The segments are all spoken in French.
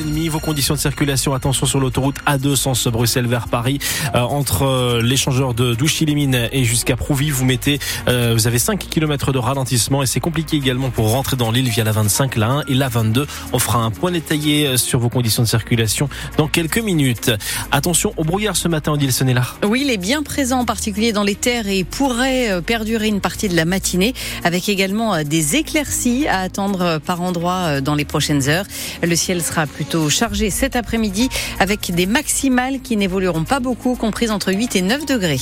3h30. Vos conditions de circulation, attention sur l'autoroute A2 sens Bruxelles vers Paris. Euh, entre euh, l'échangeur de Douchy-les-Mines et jusqu'à Prouvy, vous mettez, euh, vous avez 5 km de ralentissement et c'est compliqué également pour rentrer dans l'île via la 25, la 1 et la 22. On fera un point détaillé euh, sur vos conditions de circulation dans quelques minutes. Attention au brouillard ce matin, Odile Sonnella. Oui, il est bien présent, en particulier dans les terres et pourrait euh, perdurer une partie de la matinée avec également euh, des éclaircies à attendre par endroits dans les prochaines heures. Le ciel sera plutôt chargé cet après-midi avec des maximales qui n'évolueront pas beaucoup, comprises entre 8 et 9 degrés.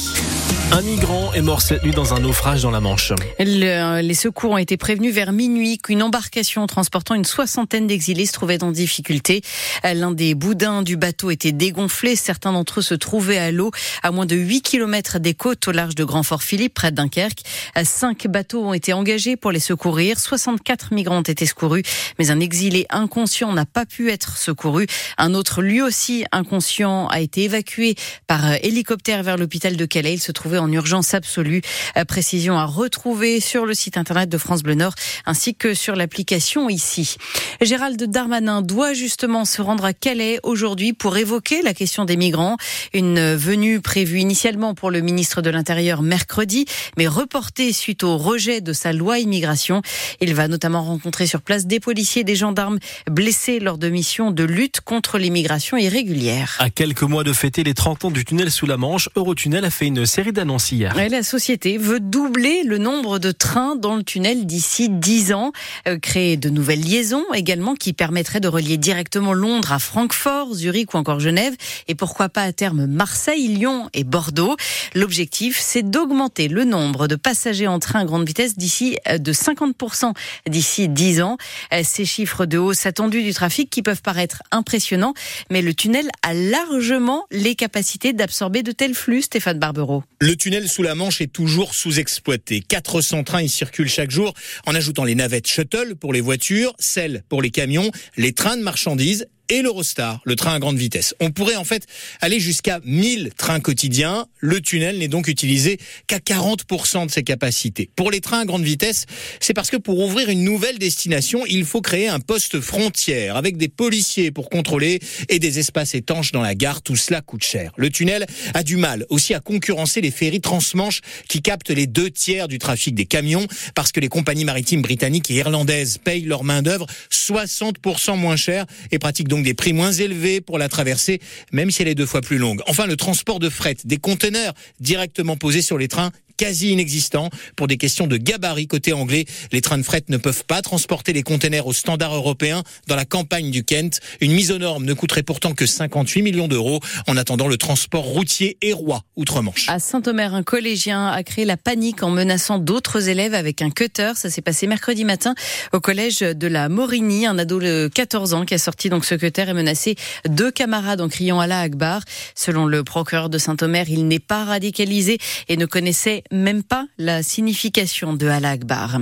Un migrant est mort cette nuit dans un naufrage dans la Manche. Le- les secours ont été prévenus vers minuit qu'une embarcation transportant une soixantaine d'exilés se trouvait en difficulté. L'un des boudins du bateau était dégonflé. Certains d'entre eux se trouvaient à l'eau à moins de 8 km des côtes au large de Grand-Fort-Philippe, près de Dunkerque. Cinq bateaux ont été engagés pour les secourir. 64 migrants ont été secourus, mais un exilé inconscient n'a pas pu être secouru. Un autre, lui aussi inconscient, a été évacué par hélicoptère vers l'hôpital de Calais. Il se trouvait en urgence absolue. Euh, Précision à retrouver sur le site internet de France Bleu Nord ainsi que sur l'application ici. Gérald Darmanin doit justement se rendre à Calais aujourd'hui pour évoquer la question des migrants. Une venue prévue initialement pour le ministre de l'Intérieur mercredi, mais reportée suite au rejet de sa loi immigration. Il va notamment rencontrer sur place des policiers et des gendarmes blessés lors de missions de lutte contre l'immigration irrégulière. À quelques mois de fêter les 30 ans du tunnel sous la Manche, Eurotunnel a fait une série d'annonces hier. La société veut doubler le nombre de trains dans le tunnel d'ici 10 ans, Euh, créer de nouvelles liaisons également qui permettraient de relier directement Londres à Francfort, Zurich ou encore Genève, et pourquoi pas à terme Marseille, Lyon et Bordeaux. L'objectif, c'est d'augmenter le nombre de passagers en train à grande vitesse d'ici euh, de 50% d'ici 10 ans. Euh, Ces chiffres de hausse attendus du trafic qui peuvent paraître impressionnants, mais le tunnel a largement les capacités d'absorber de tels flux, Stéphane Barbero. Le tunnel sous la Manche est toujours sous-exploité. 400 trains y circulent chaque jour, en ajoutant les navettes shuttle pour les voitures, celles pour les camions, les trains de marchandises et l'Eurostar, le train à grande vitesse. On pourrait en fait aller jusqu'à 1000 trains quotidiens. Le tunnel n'est donc utilisé qu'à 40% de ses capacités. Pour les trains à grande vitesse, c'est parce que pour ouvrir une nouvelle destination, il faut créer un poste frontière avec des policiers pour contrôler et des espaces étanches dans la gare. Tout cela coûte cher. Le tunnel a du mal aussi à concurrencer les ferries transmanche qui captent les deux tiers du trafic des camions parce que les compagnies maritimes britanniques et irlandaises payent leur main d'œuvre 60% moins cher et pratiquent donc des prix moins élevés pour la traversée, même si elle est deux fois plus longue. Enfin, le transport de fret, des conteneurs directement posés sur les trains quasi inexistant pour des questions de gabarit côté anglais. Les trains de fret ne peuvent pas transporter les containers aux standards européens dans la campagne du Kent. Une mise aux normes ne coûterait pourtant que 58 millions d'euros en attendant le transport routier et roi outre-Manche. À Saint-Omer, un collégien a créé la panique en menaçant d'autres élèves avec un cutter. Ça s'est passé mercredi matin au collège de la Morigny. Un ado de 14 ans qui a sorti donc ce cutter et menacé deux camarades en criant Allah Akbar. Selon le procureur de Saint-Omer, il n'est pas radicalisé et ne connaissait même pas la signification de Allah Akbar.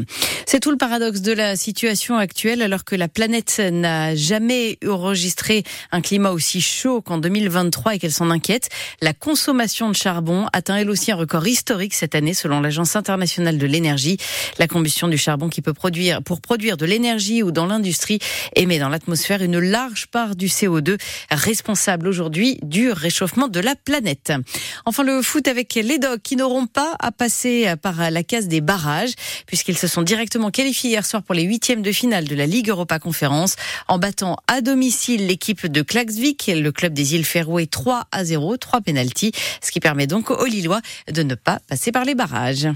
C'est tout le paradoxe de la situation actuelle alors que la planète n'a jamais enregistré un climat aussi chaud qu'en 2023 et qu'elle s'en inquiète. La consommation de charbon atteint elle aussi un record historique cette année selon l'Agence internationale de l'énergie. La combustion du charbon qui peut produire, pour produire de l'énergie ou dans l'industrie, émet dans l'atmosphère une large part du CO2 responsable aujourd'hui du réchauffement de la planète. Enfin, le foot avec les dogs qui n'auront pas à passer par la case des barrages puisqu'ils se sont directement qualifiés hier soir pour les huitièmes de finale de la Ligue Europa Conférence en battant à domicile l'équipe de Klaxvik, le club des îles Féroé 3 à 0, 3 pénalties, ce qui permet donc aux Lillois de ne pas passer par les barrages.